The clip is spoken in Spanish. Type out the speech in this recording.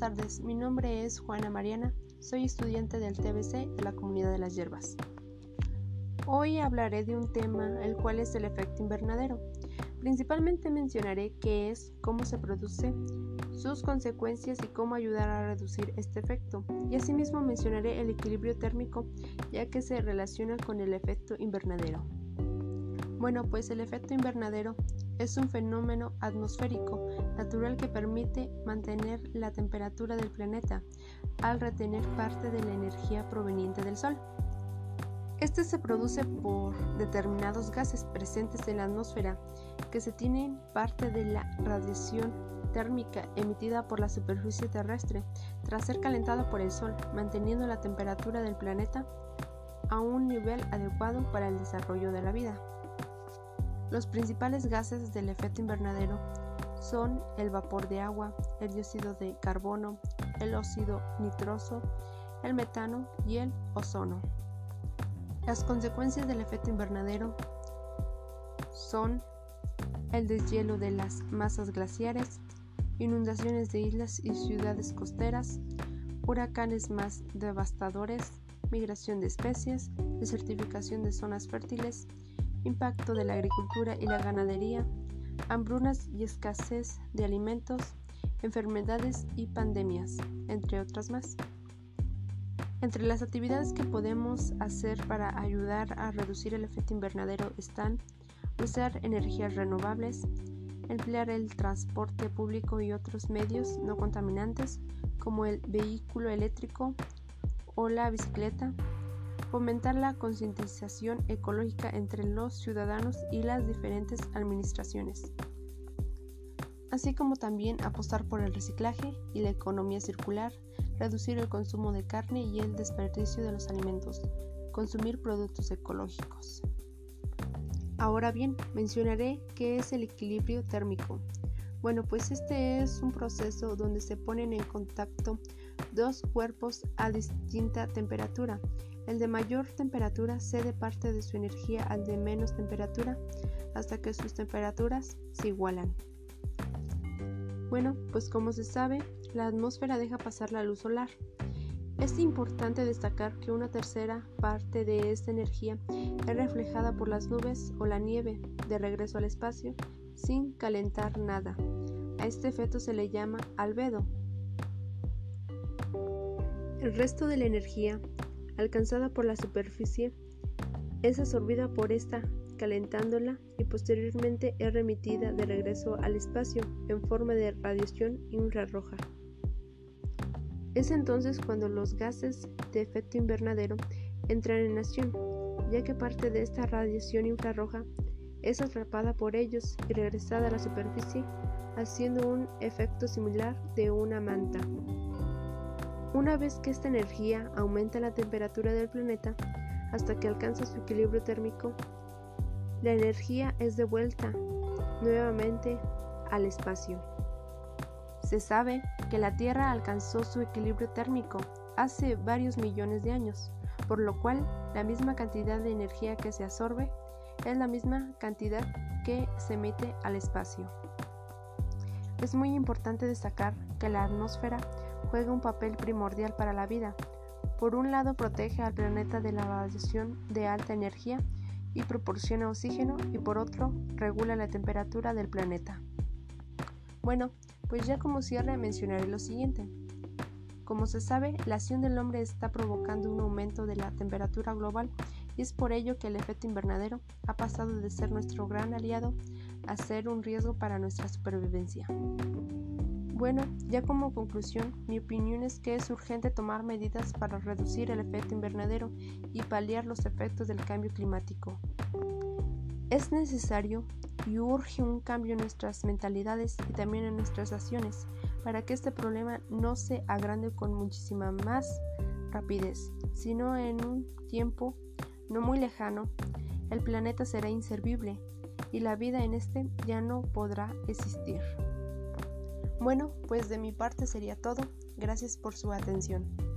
tardes, mi nombre es Juana Mariana, soy estudiante del TBC de la Comunidad de las Hierbas. Hoy hablaré de un tema, el cual es el efecto invernadero. Principalmente mencionaré qué es, cómo se produce, sus consecuencias y cómo ayudar a reducir este efecto. Y asimismo mencionaré el equilibrio térmico, ya que se relaciona con el efecto invernadero. Bueno, pues el efecto invernadero es un fenómeno atmosférico natural que permite mantener la temperatura del planeta al retener parte de la energía proveniente del Sol. Este se produce por determinados gases presentes en la atmósfera que se tienen parte de la radiación térmica emitida por la superficie terrestre tras ser calentado por el Sol, manteniendo la temperatura del planeta a un nivel adecuado para el desarrollo de la vida. Los principales gases del efecto invernadero son el vapor de agua, el dióxido de carbono, el óxido nitroso, el metano y el ozono. Las consecuencias del efecto invernadero son el deshielo de las masas glaciares, inundaciones de islas y ciudades costeras, huracanes más devastadores, migración de especies, desertificación de zonas fértiles, impacto de la agricultura y la ganadería, hambrunas y escasez de alimentos, enfermedades y pandemias, entre otras más. Entre las actividades que podemos hacer para ayudar a reducir el efecto invernadero están usar energías renovables, emplear el transporte público y otros medios no contaminantes como el vehículo eléctrico o la bicicleta, fomentar la concientización ecológica entre los ciudadanos y las diferentes administraciones, así como también apostar por el reciclaje y la economía circular, reducir el consumo de carne y el desperdicio de los alimentos, consumir productos ecológicos. Ahora bien, mencionaré qué es el equilibrio térmico. Bueno, pues este es un proceso donde se ponen en contacto dos cuerpos a distinta temperatura el de mayor temperatura cede parte de su energía al de menos temperatura hasta que sus temperaturas se igualan. Bueno, pues como se sabe, la atmósfera deja pasar la luz solar. Es importante destacar que una tercera parte de esta energía es reflejada por las nubes o la nieve de regreso al espacio sin calentar nada. A este efecto se le llama albedo. El resto de la energía alcanzada por la superficie es absorbida por esta calentándola y posteriormente es remitida de regreso al espacio en forma de radiación infrarroja. Es entonces cuando los gases de efecto invernadero entran en acción, ya que parte de esta radiación infrarroja es atrapada por ellos y regresada a la superficie, haciendo un efecto similar de una manta. Una vez que esta energía aumenta la temperatura del planeta hasta que alcanza su equilibrio térmico, la energía es devuelta nuevamente al espacio. Se sabe que la Tierra alcanzó su equilibrio térmico hace varios millones de años, por lo cual la misma cantidad de energía que se absorbe es la misma cantidad que se emite al espacio. Es muy importante destacar que la atmósfera juega un papel primordial para la vida. Por un lado protege al planeta de la radiación de alta energía y proporciona oxígeno y por otro regula la temperatura del planeta. Bueno, pues ya como cierre mencionaré lo siguiente. Como se sabe, la acción del hombre está provocando un aumento de la temperatura global y es por ello que el efecto invernadero ha pasado de ser nuestro gran aliado a ser un riesgo para nuestra supervivencia. Bueno, ya como conclusión, mi opinión es que es urgente tomar medidas para reducir el efecto invernadero y paliar los efectos del cambio climático. Es necesario y urge un cambio en nuestras mentalidades y también en nuestras acciones para que este problema no se agrande con muchísima más rapidez, sino en un tiempo no muy lejano, el planeta será inservible y la vida en este ya no podrá existir. Bueno, pues de mi parte sería todo. Gracias por su atención.